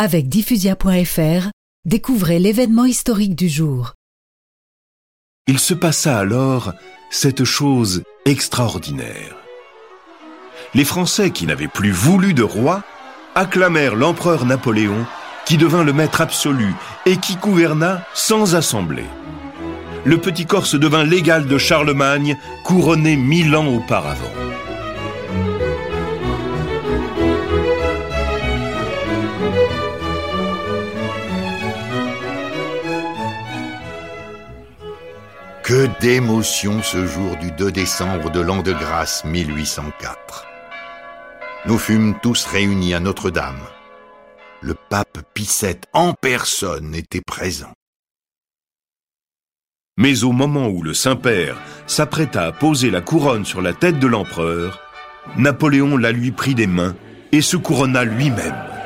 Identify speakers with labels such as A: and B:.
A: Avec diffusia.fr, découvrez l'événement historique du jour.
B: Il se passa alors cette chose extraordinaire. Les Français qui n'avaient plus voulu de roi acclamèrent l'empereur Napoléon qui devint le maître absolu et qui gouverna sans assemblée. Le petit Corse devint l'égal de Charlemagne, couronné mille ans auparavant.
C: Que d'émotion ce jour du 2 décembre de l'an de grâce 1804. Nous fûmes tous réunis à Notre-Dame. Le pape VII en personne était présent.
B: Mais au moment où le Saint-Père s'apprêta à poser la couronne sur la tête de l'empereur, Napoléon la lui prit des mains et se couronna lui-même.